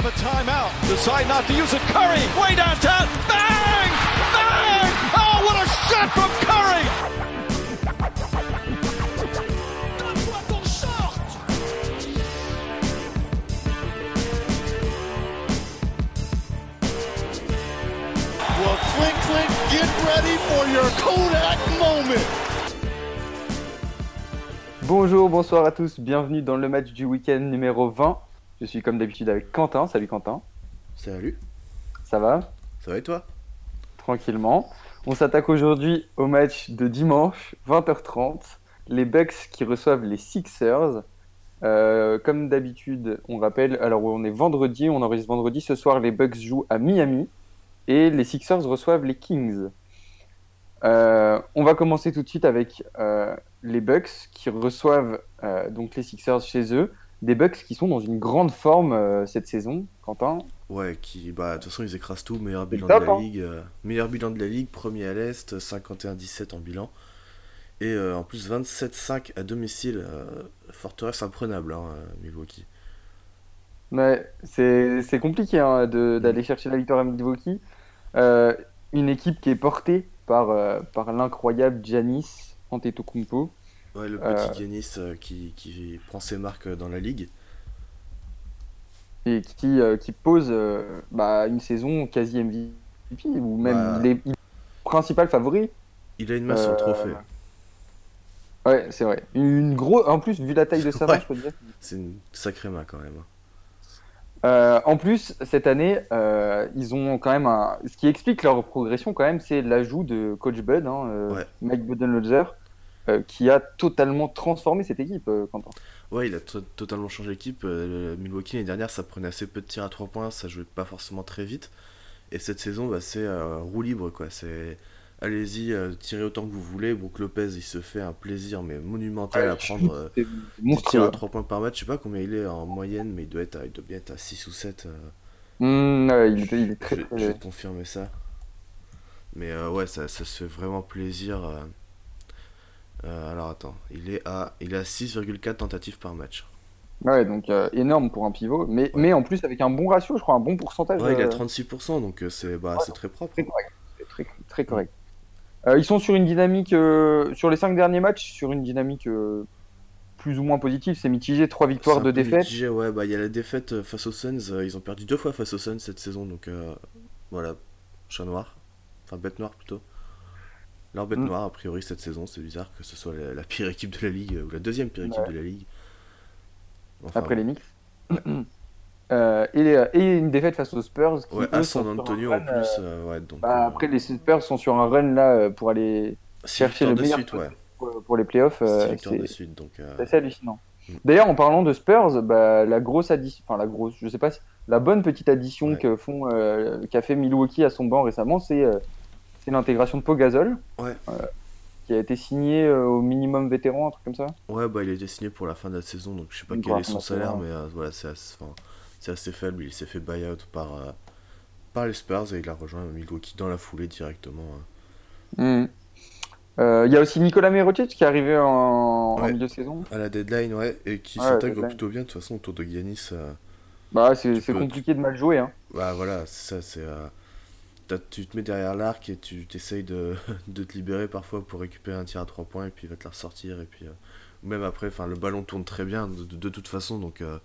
have a timeout. Decide not to use it. Curry, way downtown. Bang! Bang! Oh, what a shot from Curry! Well, Clink Clink, get ready for your Kodak moment. Bonjour, bonsoir à tous, bienvenue dans le match du week-end numéro 20. Je suis comme d'habitude avec Quentin. Salut Quentin, Salut, ça va? Ça va et toi? Tranquillement. On s'attaque aujourd'hui au match de dimanche, 20h30. Les Bucks qui reçoivent les Sixers. Euh, comme d'habitude, on rappelle, alors on est vendredi, on enregistre vendredi. Ce soir, les Bucks jouent à Miami et les Sixers reçoivent les Kings. Euh, on va commencer tout de suite avec euh, les Bucks qui reçoivent donc les Sixers chez eux. Des Bucks qui sont dans une grande forme euh, cette saison, Quentin. Ouais, qui, bah, de toute façon, ils écrasent tout. Meilleur bilan top, de la hein. ligue. euh, meilleur bilan de la ligue, premier à l'Est, 51-17 en bilan. Et euh, en plus, 27-5 à domicile. forteresse imprenable, hein, Milwaukee. Ouais, c'est compliqué hein, de- d'aller chercher la victoire à Milwaukee. Une équipe qui est portée par, par l'incroyable Giannis Antetokounmpo. Ouais, le Euh. petit Giannis euh, qui, qui prend ses marques euh, dans la ligue. et qui, euh, qui pose euh, bah, une saison quasi MVP, ou même Bah. est il est principal favori. Il a une main sur le Euh, trophée. Ouais, c'est vrai. Une grosse, en plus, vu la taille de sa main, Ouais. je peux te dire. C'est une sacrée main quand même. hein. Euh, en plus, cette année, euh, ils ont quand même un. Ce qui explique leur progression, quand même, c'est l'ajout de Coach Bud, hein, euh, Ouais. Mike Budenholzer, euh, qui a totalement transformé cette équipe, euh, Quentin. Ouais, il a to- totalement changé l'équipe. Euh, Milwaukee l'année dernière, ça prenait assez peu de tirs à 3 points, ça jouait pas forcément très vite. Et cette saison, bah, c'est euh, roue libre, quoi. C'est allez-y, euh, tirez autant que vous voulez. Brook Lopez, il se fait un plaisir, mais monumental à prendre. euh, C'est 10 tirs monstrueux. à 3 points par match, je sais pas combien il est en moyenne, mais il doit, être à, il doit bien être à 6 ou 7. euh, Mmh, ouais, il, est, il est je, très, vais- très- je vais confirmer ça. Mais euh, ouais, ça, ça se fait vraiment plaisir. Euh. Alors attends, il est à, il est à 6,4 tentatives par match. Ouais, donc euh, énorme pour un pivot, mais, mais en plus avec un bon ratio, je crois, un bon pourcentage. Ouais, il est à euh, 36%, donc c'est bah, c'est très propre. Très correct. Très, très correct. Euh, ils sont sur une dynamique, sur les cinq derniers matchs, sur une dynamique plus ou moins positive. C'est mitigé, trois victoires, C'est un deux peu défaites. mitigé, ouais, bah il y a la défaite face aux Suns. ils ont perdu deux fois face aux Suns cette saison, donc voilà, chat noir, enfin bête noire plutôt. Leur bête Mm. noire a priori cette saison, c'est bizarre que ce soit la, la pire équipe de la ligue euh, ou la deuxième pire équipe Ouais. de la ligue. Enfin, après les Knicks. Euh, et, et une défaite face aux Spurs. Qui, Ouais, eux, à San Antonio en plus, euh, euh, ouais, donc. bah, euh, après, les Spurs sont sur un run là euh, pour aller chercher le meilleur suite, ouais. pour, pour les playoffs. Euh, c'est euh, assez hallucinant. Mm. D'ailleurs, en parlant de Spurs, bah, la grosse addition, enfin la grosse, je sais pas, si- la bonne petite addition que font, euh, qu'a fait Milwaukee à son banc récemment, c'est euh, c'est l'intégration de Pogazol. Ouais. euh, qui a été signé euh, au minimum vétéran, un truc comme ça. Ouais, bah il a été signé pour la fin de la saison, donc je sais pas quel est son salaire, mais euh, voilà, c'est assez, assez faible. Il s'est fait buy-out par, par les Spurs et il a rejoint Milwaukee dans la foulée directement. hein. Mm. Euh, Il y a aussi Nicolas Mirotic qui est arrivé en, en Ouais. milieu de saison. À la deadline, ouais, et qui s'intègre plutôt bien de toute façon autour de Giannis. euh, Bah, c'est peux- compliqué de mal jouer. Hein. bah voilà, c'est ça, c'est. euh, tu te mets derrière l'arc et tu t'essayes de, de te libérer parfois pour récupérer un tir à 3 points et puis il va te la ressortir. Et puis, euh, même après, enfin, le ballon tourne très bien de, de- de toute façon, donc. euh,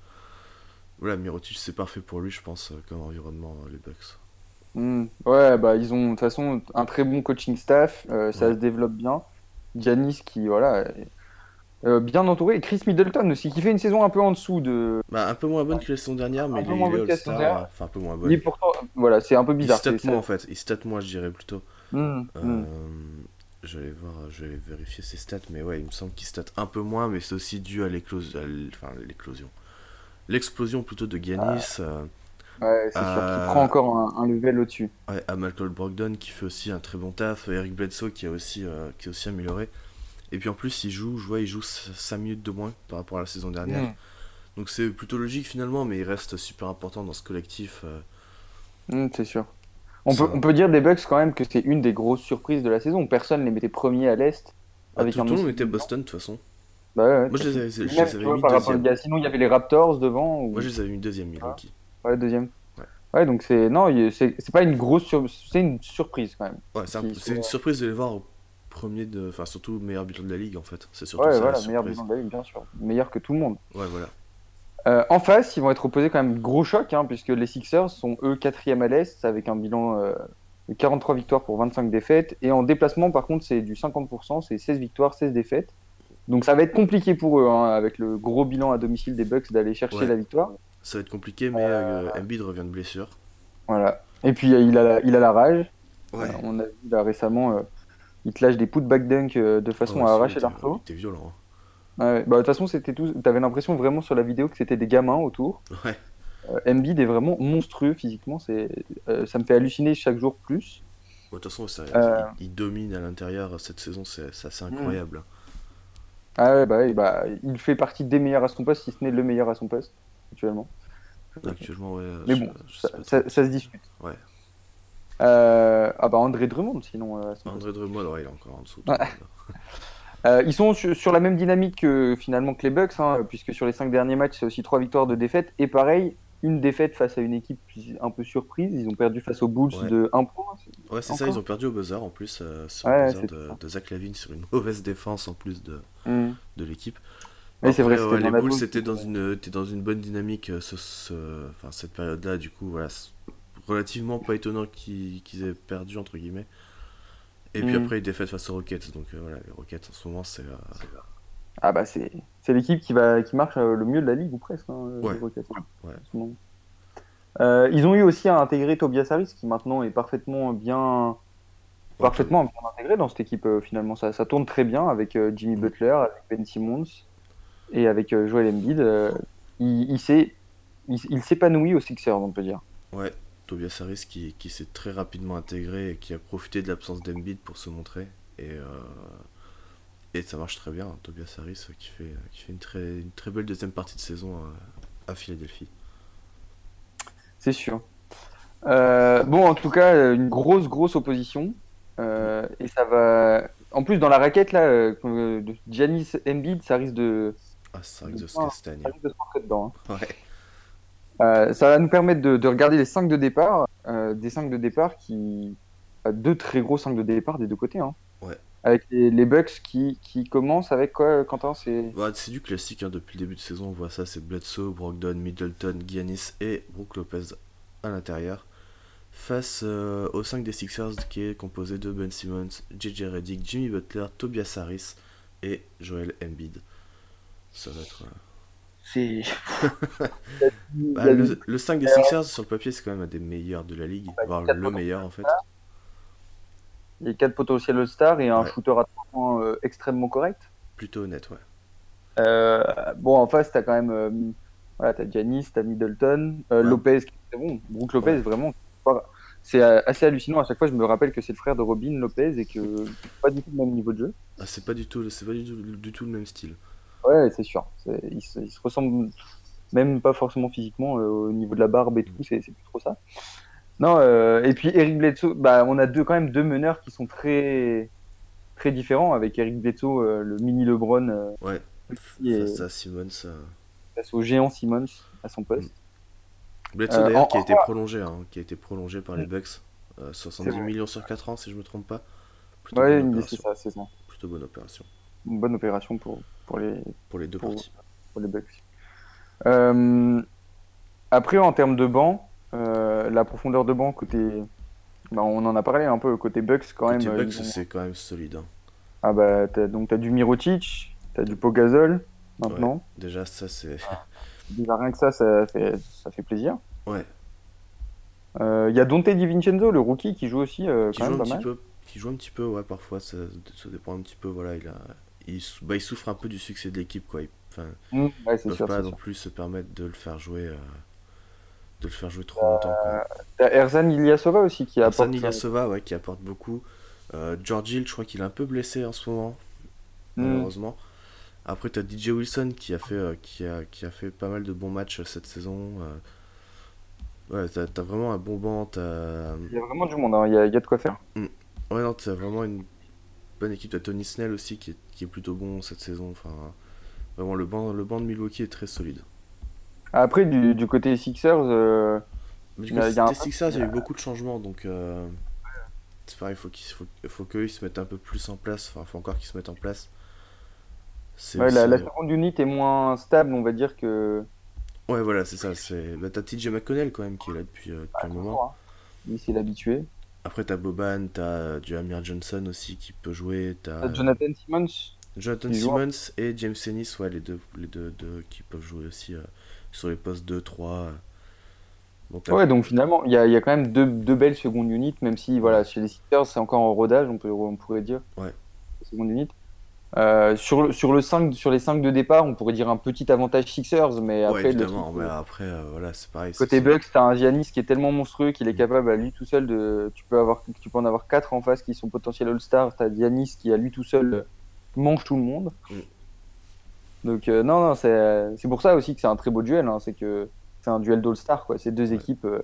voilà, Mirotic, c'est parfait pour lui, je pense, euh, comme environnement, euh, les Bucks. Mm. Ouais, bah, ils ont de toute façon un très bon coaching staff, euh, ça Ouais. se développe bien. Giannis qui, voilà, euh, bien entouré. Et Chris Middleton aussi, qui fait une saison un peu en dessous de. Bah, un peu moins bonne que la saison dernière, mais Un il est, il All-Star. euh, Enfin, un peu moins Il bonne. est pourtant, voilà, c'est un peu Il bizarre. stat c'est moins en fait, il stat moins, je dirais plutôt. Mm, Euh, mm. Je vais voir, je vais vérifier ses stats, mais ouais, il me semble qu'il stat un peu moins, mais c'est aussi dû à l'éclosion, enfin l'éclosion, l'explosion plutôt de Giannis, euh, Ouais, c'est sûr Euh, prend encore un, un level au-dessus. ouais, à Malcolm Brogdon qui fait aussi un très bon taf, Eric Bledsoe qui a aussi, euh, qui est aussi amélioré, et puis en plus il joue, je vois, il joue 5 minutes de moins par rapport à la saison dernière, Mm. donc c'est plutôt logique finalement, mais il reste super important dans ce collectif. euh, Mm, c'est sûr. On Ça- peut, on peut dire des Bucks quand même que c'est une des grosses surprises de la saison. Personne ne les mettait premiers à l'Est. ah, Avec tout le monde était Boston de toute façon. Bah ouais, Moi je les avais, je les avais vois, mis par rapport deuxième. Sinon, il y avait les Raptors devant. ou- Moi je les avais mis deuxième Milwaukee. Ouais, deuxième. Ouais. Donc c'est non, c'est pas une grosse sur... c'est une surprise quand même. Ouais, c'est un- une surprise de les voir au premier de. Enfin, surtout meilleur bilan de la ligue en fait. C'est surtout Ouais, ça voilà, la meilleur bilan de la ligue, bien sûr, meilleur que tout le monde. Ouais, voilà. Euh, en face, ils vont être opposés quand même gros choc, hein, puisque les Sixers sont eux quatrième à l'Est avec un bilan euh, de 43 victoires pour 25 défaites. Et en déplacement, par contre, c'est du 50%, c'est 16 victoires, 16 défaites. Donc ça va être compliqué pour eux, hein, avec le gros bilan à domicile des Bucks, d'aller chercher Ouais. la victoire. Ça va être compliqué, mais euh, Embiid revient de blessure. Voilà. Et puis euh, il a la, il a la rage. Ouais. Euh, on a vu là récemment, euh, il te lâche des putback dunk euh, de façon Ouais, à arracher l'arceau. il était violent. Ouais, bah, de toute façon, c'était tout. T'avais l'impression vraiment sur la vidéo que c'était des gamins autour. hein. Ouais. Euh, Embiid est vraiment monstrueux physiquement. C'est, euh, ça me fait halluciner chaque jour plus. De toute façon, ça- Euh. il, il domine à l'intérieur cette saison, c'est c'est assez Mm. incroyable. Ah ouais, bah, ouais, bah, il fait partie des meilleurs à son poste, si ce n'est le meilleur à son poste actuellement. Actuellement, ouais. Mais je- bon, je ça, ça- ça se discute. Ouais. Euh, ah bah André Drummond sinon. euh, André Drummond, ouais, il est encore en dessous. Euh, ils sont sur, sur la même dynamique que finalement que les Bucks, hein, puisque sur les cinq derniers matchs, c'est aussi trois victoires de défaite. Et pareil, une défaite face à une équipe un peu surprise. Ils ont perdu face aux Bulls Ouais. de 1 point. Ouais, c'est ça, ils ont perdu au buzzer en plus, sur Ouais, le de, de Zach Lavine sur une mauvaise défense en plus de, Mm. de l'équipe. Mais c'est vrai, les Bulls c'était dans une, dans une bonne dynamique ce, cette période-là, du coup, voilà, relativement pas étonnant qu'ils aient perdu, entre guillemets. Et puis Mm. après, ils défaites face aux Rockets, donc euh, voilà, les Rockets en ce moment, c'est. euh, Ah bah c'est c'est l'équipe qui va qui marche euh, le mieux de la ligue ou presque. hein, Ouais. les Rockets, hein, Ouais. en ce moment. Euh, ils ont eu aussi à intégrer Tobias Harris qui maintenant est parfaitement bien parfaitement bien intégré dans cette équipe euh, finalement ça, ça tourne très bien avec euh, Jimmy Mm. Butler, avec Ben Simmons et avec euh, Joel Embiid. euh, il il s'est il, il s'épanouit aux Sixers on peut dire. Ouais, Tobias Harris qui, qui s'est très rapidement intégré et qui a profité de l'absence d'Embiid pour se montrer. Et, euh, et ça marche très bien, hein, Tobias Harris euh, qui fait, qui fait une, très, une très belle deuxième partie de saison à, à Philadelphie. C'est sûr. Euh, bon, en tout cas, euh, une grosse, grosse opposition. Euh, et ça va. En plus, dans la raquette, là, euh, de Giannis Embiid, ça risque de, Ah, ça risque de se Ah, castagner. ça risque de se rentrer dedans. hein. Ouais. Euh, ça va nous permettre de, de regarder les 5 de départ. euh, des 5 de départ qui. euh, Deux très gros 5 de départ des deux côtés. Hein. Ouais. Avec les, les Bucks qui, qui commencent avec quoi, Quentin? C'est. Bah, c'est du classique hein, depuis le début de saison, on voit ça, c'est Bledsoe, Brogdon, Middleton, Giannis et Brook Lopez à l'intérieur. Face euh, aux 5 des Sixers qui est composé de Ben Simmons, JJ Redick, Jimmy Butler, Tobias Harris et Joel Embiid. Ça va être... C'est. Bah, le, le 5 des Sixers sur le papier c'est quand même un des meilleurs de la ligue, voire le meilleur en fait. Il y a 4 potentiels All-Star et un Ouais. shooter à 3 points euh, extrêmement correct. Plutôt honnête, ouais. Euh, bon, en face, t'as quand même. euh, voilà, t'as Giannis, t'as Middleton, euh, Ouais. Lopez qui est bon. Brook Lopez, Ouais. vraiment. C'est euh, assez hallucinant. À chaque fois, je me rappelle que c'est le frère de Robin Lopez et que c'est pas du tout le même niveau de jeu. Ah, c'est pas du tout, c'est pas du tout, du tout le même style. Ouais, c'est sûr. Ils se, ils se ressemblent même pas forcément physiquement euh, au niveau de la barbe et tout. C'est plus trop ça. Non, euh, et puis Eric Bledsoe, bah, on a deux, quand même deux meneurs qui sont très, très différents avec Eric Bledsoe, euh, le mini LeBron, Ouais, face à Simmons. face au géant Simmons à son poste. Bledsoe Euh, d'ailleurs qui a été prolongé, hein, qui a été prolongé par les Bucks. Euh, 70 C'est vrai. millions sur 4 ans si je me trompe pas. Plutôt, Ouais, c'est ça, c'est ça. Plutôt bonne opération Une bonne opération pour, pour, les, pour les deux Pour- parties. pour les Bucks. Euh, après, en termes de banc, euh, la profondeur de banc côté. bah, on en a parlé un peu côté Bucks quand Côté même. Bucks, ils c'est quand même solide. hein. Ah bah donc t'as du Mirotic, t'as du Pogazol maintenant. Déjà, ça c'est. Déjà rien que ça, ça fait, ça fait plaisir. Ouais, Il y a Dante DiVincenzo, le rookie, qui joue aussi euh, qui quand joue, même un pas petit mal. peu, qui joue un petit peu, ouais, parfois, ça, ça dépend un petit peu. Voilà, il, a, il, bah, il souffre un peu du succès de l'équipe, quoi. Il- Enfin, Mmh, ouais, ils c'est peuvent sûr. pas non sûr. plus se permettre de le faire jouer. euh, de le faire jouer trop longtemps, quoi. T'as Erzan Ilyasova aussi qui apporte. Hassan Ilyasova, ouais, qui apporte beaucoup. Euh, George Hill, je crois qu'il est un peu blessé en ce moment, Mm. malheureusement. Après, tu as DJ Wilson qui a, fait, euh, qui, a, qui a fait pas mal de bons matchs euh, cette saison. euh. Ouais, t'as as vraiment un bon banc. t'as- Il y a vraiment du monde, hein, il y, a, il y a de quoi faire. Ouais, non, t'as vraiment une bonne équipe. T'as Tony Snell aussi qui est, qui est plutôt bon cette saison. Enfin, vraiment, le banc, le banc de Milwaukee est très solide. Après, du, du côté Sixers, euh, Mais du Il y a- coup, il y a Sixers, il y a eu beaucoup de changements, donc euh, c'est pareil, faut qu'ils faut, faut qu'eux ils se mettent un peu plus en place. Enfin, faut encore qu'ils se mettent en place. Ouais, la, la seconde unit est moins stable, on va dire que. Ouais, voilà, c'est ça. C'est bah, t'as TJ McConnell quand même qui est là depuis, euh, depuis un moment. Lui, c'est l'habitué. Après, t'as Boban, t'as euh, du Amir Johnson aussi qui peut jouer. T'as Euh, Jonathan Simmons, Jonathan. Simmons et James Ennis, ouais, les deux, les deux, deux qui peuvent jouer aussi euh, sur les postes 2, 3. euh. Bon, t'as- Ouais, donc finalement, il y a, y a quand même deux, deux belles secondes units, même si voilà, chez les Sixers, c'est encore en rodage, on, peut, on pourrait dire. Ouais. Seconde unit. Euh, sur, le, sur, le 5, sur les 5 de départ, on pourrait dire un petit avantage Sixers, mais ouais, après, le évidemment, truc, mais euh, après, euh, voilà, c'est pareil. côté Bucks, t'as un Giannis qui est tellement monstrueux qu'il est capable à lui tout seul de. Tu peux, avoir, tu peux en avoir 4 en face qui sont potentiels All-Star. T'as Giannis qui, à lui tout seul, euh, mange tout le monde. Mm. Donc, euh, non, non, c'est pour ça aussi que c'est un très beau duel. hein, c'est que c'est un duel d'All-Star, quoi. C'est deux Ouais. équipes. euh,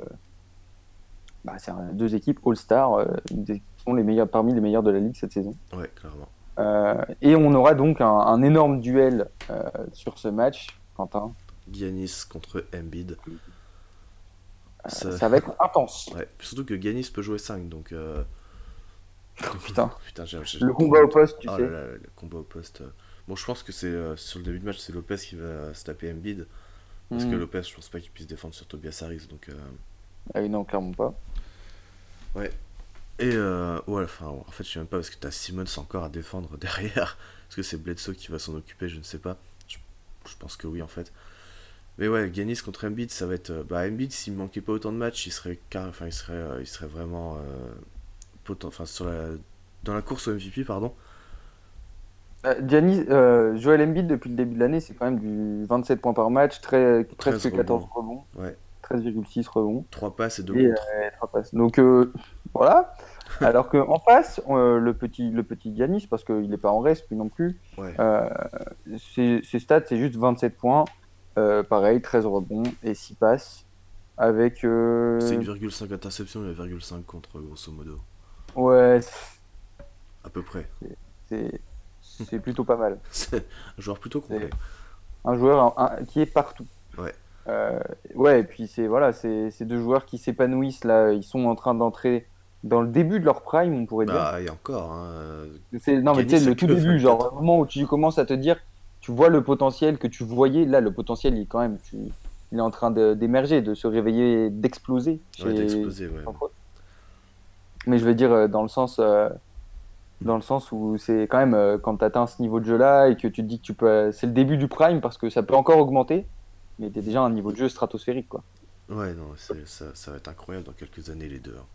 bah, c'est deux équipes All-Star euh, qui sont les meilleurs, parmi les meilleurs de la ligue cette saison. Ouais, clairement. Euh, et on aura donc un, un énorme duel euh, sur ce match, Quentin. Giannis contre Embiid. Ça- Ça va être intense. Ouais, surtout que Giannis peut jouer 5, donc. euh, Putain. Putain, j'ai- j'ai- Le combat au poste, tu Oh sais. là là, le combat au poste. euh. Bon, je pense que c'est euh, sur le début de match, c'est Lopez qui va se taper Embiid. Parce que Mm. Lopez, je pense pas qu'il puisse défendre sur Tobias Harris. Donc, euh, Ah oui, non, clairement pas. Et euh, ouais, enfin, en fait, je sais même pas parce que t'as Simmons encore à défendre derrière. Est-ce que c'est Bledsoe qui va s'en occuper? Je ne sais pas. Je, je pense que oui, en fait. Mais ouais, Giannis contre Embiid, ça va être. euh, Bah, Embiid, s'il manquait pas autant de matchs, il serait, car... enfin, il serait, euh, il serait vraiment. euh, poten- Enfin, sur la... dans la course au MVP, pardon. Euh, Giannis, euh, Joel Embiid depuis le début de l'année, c'est quand même du 27 points par match, très, presque 13 14 rebonds, Ouais. 13,6 rebonds. 3 passes et 2 Et, passes. Donc voilà. Alors qu'en face, euh, le petit le petit Giannis, parce qu'il n'est pas en reste lui non plus, Ouais. euh, ses, ses stats c'est juste 27 points, euh, pareil, 13 rebonds et 6 passes. Avec. C'est 1,5 interception et 1,5 contre, grosso modo. Ouais, À peu près. c'est plutôt pas mal. C'est un joueur plutôt complet. un joueur un- un- qui est partout. Ouais. Ouais, et puis c'est voilà, deux joueurs qui s'épanouissent là. Ils sont en train d'entrer dans le début de leur prime, on pourrait Bah, et encore. Hein, euh, dire. C'est non mais tu sais le tout début, 24. genre au moment où tu commences à te dire, tu vois le potentiel que tu voyais. Là, le potentiel, il est quand même, tu- il est en train d'émerger, de, se réveiller, d'exploser. ouais, chez- d'exploser, ouais. sans faute. Mais je veux dire euh, dans le sens, euh, dans le sens où c'est quand même euh, quand tu atteins ce niveau de jeu là et que tu te dis que tu peux, c'est le début du prime parce que ça peut encore augmenter, mais t'es déjà à un niveau de jeu stratosphérique quoi. Ouais, non, ça va être incroyable dans quelques années, les deux. hein.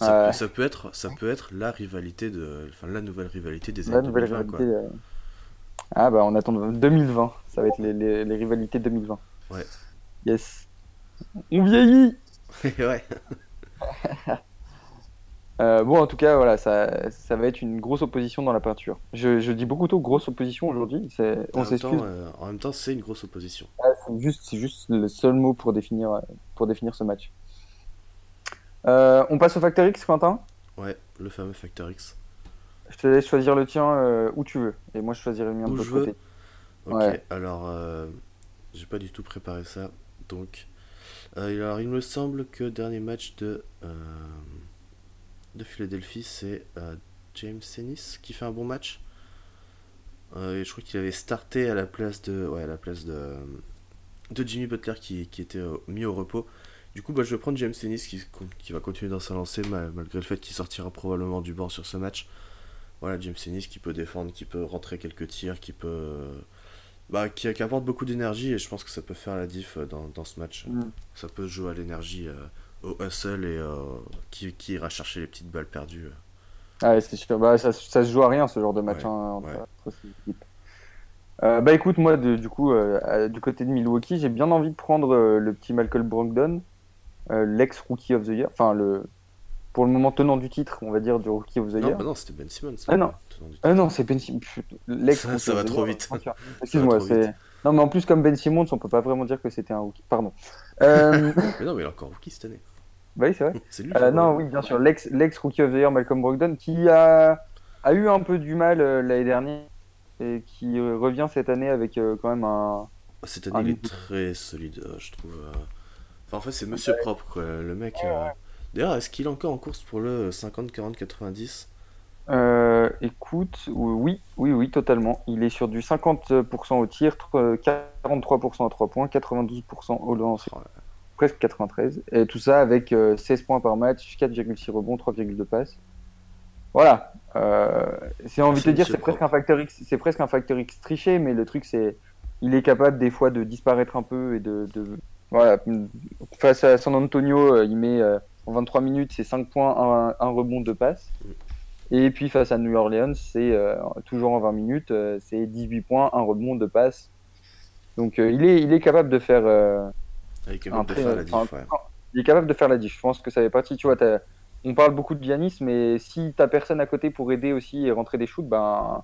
Ça, peut, ça, peut être, ça peut être la rivalité de. Enfin, la nouvelle rivalité des années nouvelle 2020, quoi. rivalité. euh, Ah bah on attend 2020, ça va être les, les, les rivalités 2020. Ouais. Yes. On vieillit. ouais. Euh, bon en tout cas voilà, ça, ça va être une grosse opposition dans la peinture. Je, je dis beaucoup trop grosse opposition aujourd'hui. On même, s'excuse. temps, euh, en même temps, c'est une grosse opposition. Ah, c'est juste, juste le seul mot pour définir, pour définir ce match. Euh, on passe au Factor X, Quentin. Ouais, le fameux Factor X. Je te laisse choisir le tien euh, où tu veux. Et moi, je choisirai le mien de l'autre côté. Ok, Ouais. alors. euh, J'ai pas du tout préparé ça. Donc. alors, il me semble que le dernier match de. de Philadelphie, c'est James Ennis qui fait un bon match. Et je crois qu'il avait starté à la place de. Ouais, à la place de. De Jimmy Butler qui, qui était mis au repos. Du coup, bah, je vais prendre James Ennis qui, qui va continuer dans sa lancée mal- malgré le fait qu'il sortira probablement du banc sur ce match. Voilà, James Ennis qui peut défendre, qui peut rentrer quelques tirs, qui peut. Bah, qui, qui apporte beaucoup d'énergie et je pense que ça peut faire la diff euh, dans, dans ce match. Mm. Ça peut jouer à l'énergie, euh, au hustle et euh, qui, qui ira chercher les petites balles perdues. Ah, ouais, c'est sûr. Bah, ça, ça se joue à rien ce genre de match Ouais, hein, entre, ouais. entre ces équipes. Euh, bah écoute, moi, de- du coup, euh, du côté de Milwaukee, j'ai bien envie de prendre euh, le petit Malcolm Brogdon, euh, l'ex-rookie of the year, enfin, le, pour le moment tenant du titre, on va dire, du rookie of the Non, year. bah non, c'était Ben Simmons. Ah non. du Ah non, c'est Ben Simmons. L'ex Ça- ça va trop vite. Excuse-moi, c'est. Non, mais en plus, comme Ben Simmons, on peut pas vraiment dire que c'était un rookie. Pardon. Euh... Mais non, mais il est encore rookie cette année. bah oui, c'est vrai. C'est lui. Euh, non, oui, bien sûr. L'ex, l'ex rookie of the year, Malcolm Brogdon, qui a, a eu un peu du mal euh, l'année dernière et qui revient cette année avec quand même un, Cette année, il est très solide, je trouve. Enfin, en fait, c'est monsieur propre, quoi. Le mec. D'ailleurs, est-ce qu'il est encore en course pour le 50, 40, 90 euh, écoute, oui, oui, oui, totalement. Il est sur du 50% au tir, 43% à 3 points, 92% au lancer, presque 93. Et tout ça avec 16 euh, points par match, 4,6 rebonds, 3,2 passes. Voilà. Euh, c'est envie de te dire, c'est presque un facteur X, c'est presque un facteur X triché, mais le truc c'est, il est capable des fois de disparaître un peu et de, voilà. Face à San Antonio, euh, il met en 23 minutes, c'est 5 points, un, rebond, de passe. Mm. Et puis face à New Orleans, c'est euh, toujours en 20 minutes, euh, c'est 18 points, un rebond, de passe. Donc euh, il, est, il est capable de faire. il est capable de faire la diff, Il est capable de faire la diff. Je pense que ça fait partie. Tu vois, on parle beaucoup de Giannis, mais si t'as personne à côté pour aider aussi et rentrer des shoots, ben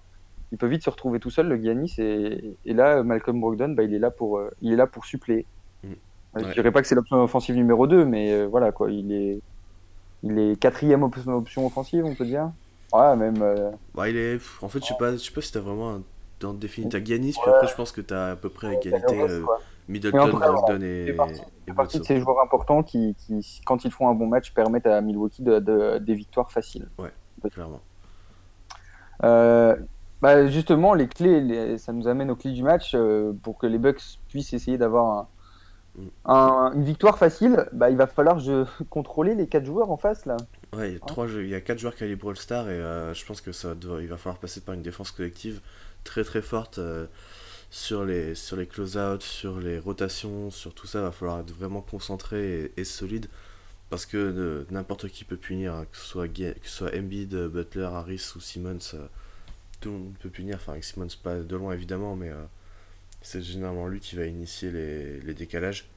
il peut vite se retrouver tout seul le Giannis et, et là Malcolm Brogdon, ben, il est là pour il est là pour suppléer. Mm. Je dirais pas que c'est l'option offensive numéro 2, mais voilà quoi, il est il est quatrième option offensive, on peut dire. Ouais, même. Euh, ouais, il est. En fait, je sais pas, je sais pas si t'as vraiment un dans défini. T'as Giannis, puis après, je pense que t'as à peu près égalité euh, Middleton, Brogdon et. C'est partie de ces joueurs importants qui, qui, quand ils font un bon match, permettent à Milwaukee de, des victoires faciles. Ouais, clairement. Euh, bah justement, les clés, ça nous amène aux clés du match pour que les Bucks puissent essayer d'avoir un, une victoire facile, bah, il va falloir je, contrôler les 4 joueurs en face là. Ouais, il y a, 3 il y a 4 joueurs calibre All-Star et euh, je pense que ça il va falloir passer par une défense collective très très forte euh, sur les, sur les close-out, sur les rotations, sur tout ça. Il va falloir être vraiment concentré et, solide parce que euh, n'importe qui peut punir, hein, que, ce soit, que ce soit Embiid, Butler, Harris ou Simmons. tout le monde peut punir, enfin avec Simmons pas de loin évidemment, mais c'est généralement lui qui va initier les, les décalages.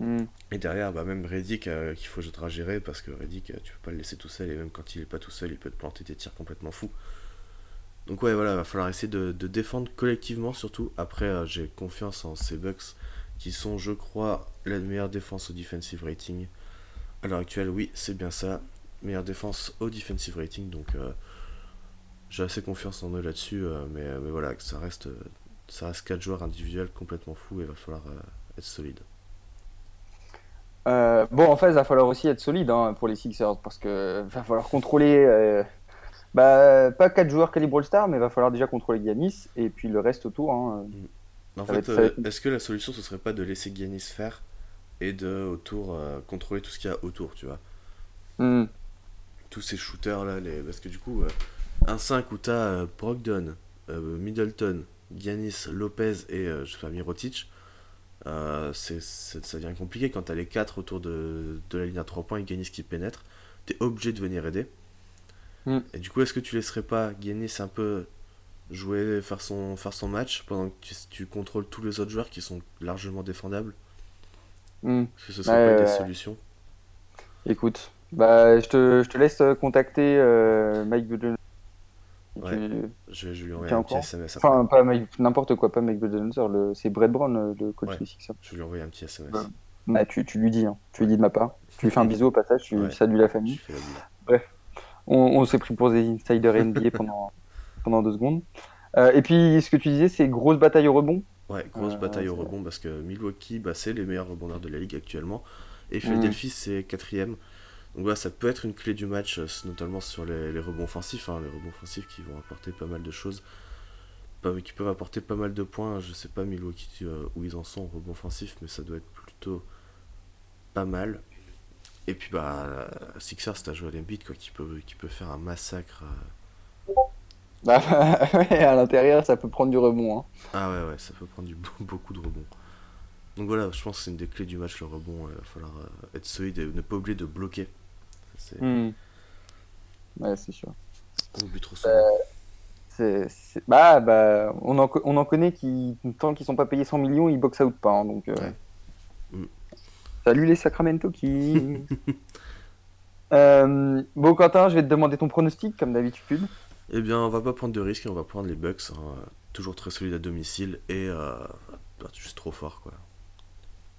Hmm. Et derrière, bah, même Reddick euh, qu'il faut à gérer parce que Reddick, euh, tu peux pas le laisser tout seul et même quand il est pas tout seul, il peut te planter des tirs complètement fous. Donc, ouais, voilà, va falloir essayer de, défendre collectivement surtout. Après, euh, j'ai confiance en ces Bucks qui sont, je crois, la meilleure défense au defensive rating. À l'heure actuelle, oui, c'est bien ça. Meilleure défense au defensive rating, donc j'ai assez confiance en eux là-dessus. mais, mais voilà, ça reste ça reste 4 joueurs individuels complètement fous et il va falloir euh, être solide. Euh, bon, en fait, il va falloir aussi être solide hein, pour les Sixers parce que va falloir contrôler. Euh, bah, pas 4 joueurs calibre All-Star, mais il va falloir déjà contrôler Giannis et puis le reste autour. Hein. En fait, est-ce que la solution ce serait pas de laisser Giannis faire et de autour contrôler tout ce qu'il y a autour, tu vois? Mm. Tous ces shooters là, les... parce que du coup, un 5 où t'as Brogdon, Middleton, Giannis, Lopez et euh, je fais Mirotic, euh, c'est, ça devient compliqué quand t'as les 4 autour de, de, la ligne à 3 points et Giannis qui pénètre. T'es obligé de venir aider. Mm. Et du coup, est-ce que tu laisserais pas Giannis un peu jouer, faire son, faire son match pendant que tu, contrôles tous les autres joueurs qui sont largement défendables? Mm. Est-ce que ce serait pas des solutions Écoute, bah, je, te, je te laisse contacter euh, Mike Je, lui envoyer un petit SMS. Enfin, pas n'importe quoi, pas Mike Budenholzer, le... c'est Brett Brown, le coach des Sixers. Je vais lui envoyer un petit SMS. Bah, tu, tu, lui dis, hein. tu lui dis de ma part. Tu lui fais un bisou au passage, tu ouais. salues la famille. Bref, on, on s'est pris pour des insiders NBA pendant, pendant deux secondes. Euh, et puis, ce que tu disais, c'est grosse bataille au rebond. Ouais, grosse euh, bataille au rebond parce que Milwaukee, bah, c'est les meilleurs rebondeurs de la ligue actuellement. Et Philadelphie, c'est quatrième. Donc voilà, ça peut être une clé du match, euh, notamment sur les, rebonds offensifs, hein, les rebonds offensifs qui vont apporter pas mal de choses, qui peuvent apporter pas mal de points. Je sais pas Milwaukee euh, où ils en sont en rebond offensif, mais ça doit être plutôt pas mal. Et puis bah Sixers, c'est à jouer à l'Embiid quoi, qui peut, qui peut faire un massacre. Euh. Bah, à l'intérieur, ça peut prendre du rebond. Hein. Ah ouais, ouais, ça peut prendre du, beaucoup de rebond. Donc voilà, je pense que c'est une des clés du match, le rebond. Il va falloir être solide et ne pas oublier de bloquer. C'est hmm. ouais, c'est sûr. On oublie trop souvent. Euh, bah, bah, on, en, on en connaît qui, tant qu'ils sont pas payés 100 millions, ils box out pas. Hein, donc, euh... mm. Salut les Sacramento qui. euh, bon, Quentin, je vais te demander ton pronostic, comme d'habitude. Eh bien, on va pas prendre de risques, on va prendre les Bucks. Hein, toujours très solide à domicile et euh, juste trop fort. quoi.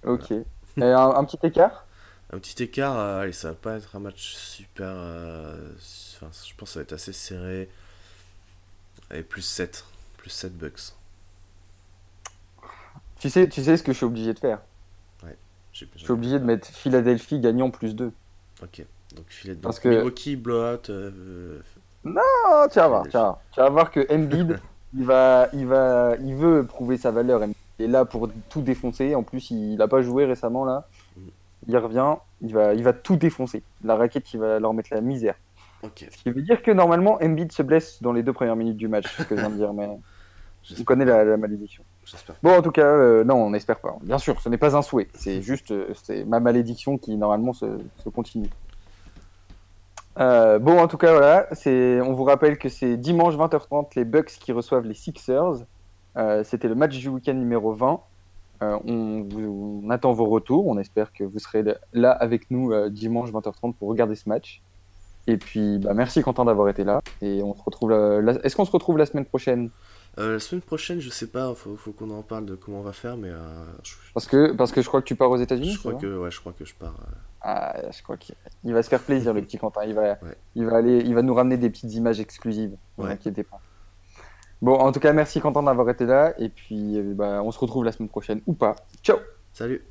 Ok. Et un, petit écart? Un petit écart, euh, allez, ça va pas être un match super. Euh, enfin, je pense que ça va être assez serré. Allez, plus 7. Plus 7 bucks. Tu sais, tu sais ce que je suis obligé de faire J'ai- Je suis obligé de mettre Philadelphie gagnant plus 2. Ok. Donc de Parce que- Milwaukee, blowout. euh, Oh, tu vas voir, Philadelphie. tu vas voir. Tu vas voir que Embiid, il va, il va, il veut prouver sa valeur. Embiid. Il est là pour tout défoncer. En plus, il n'a pas joué récemment là. Il revient, il va, il va tout défoncer. La raquette, il va leur mettre la misère. Ok. Ce qui veut dire que normalement, Embiid se blesse dans les deux premières minutes du match, ce que je viens de dire, mais on connaît la, la malédiction. J'espère. Bon, en tout cas, euh, non, on n'espère pas. Bien sûr, ce n'est pas un souhait. C'est juste euh, c'est ma malédiction qui, normalement, se, se continue. Euh, bon, en tout cas, voilà. On vous rappelle que c'est dimanche 20h30, les Bucks qui reçoivent les Sixers. Euh, C'était le match du week-end numéro 20. Euh, on, vous- on attend vos retours. On espère que vous serez là avec nous euh, dimanche 20h30 pour regarder ce match. Et puis, bah, merci Quentin d'avoir été là. Et on se retrouve. la- la- Est-ce qu'on se retrouve la semaine prochaine? Euh, la semaine prochaine, je sais pas, faut, faut qu'on en parle de comment on va faire, mais euh, je, parce que, parce que je crois que tu pars aux États-Unis. je crois que ouais, je crois que je pars. euh, Ah, je crois qu'il il va se faire plaisir, le petit Quentin. Il va, Ouais. il va aller, il va nous ramener des petites images exclusives. Ne vous inquiétez pas. Bon, en tout cas, merci Quentin d'avoir été là. Et puis, euh, bah, on se retrouve la semaine prochaine ou pas. Ciao Salut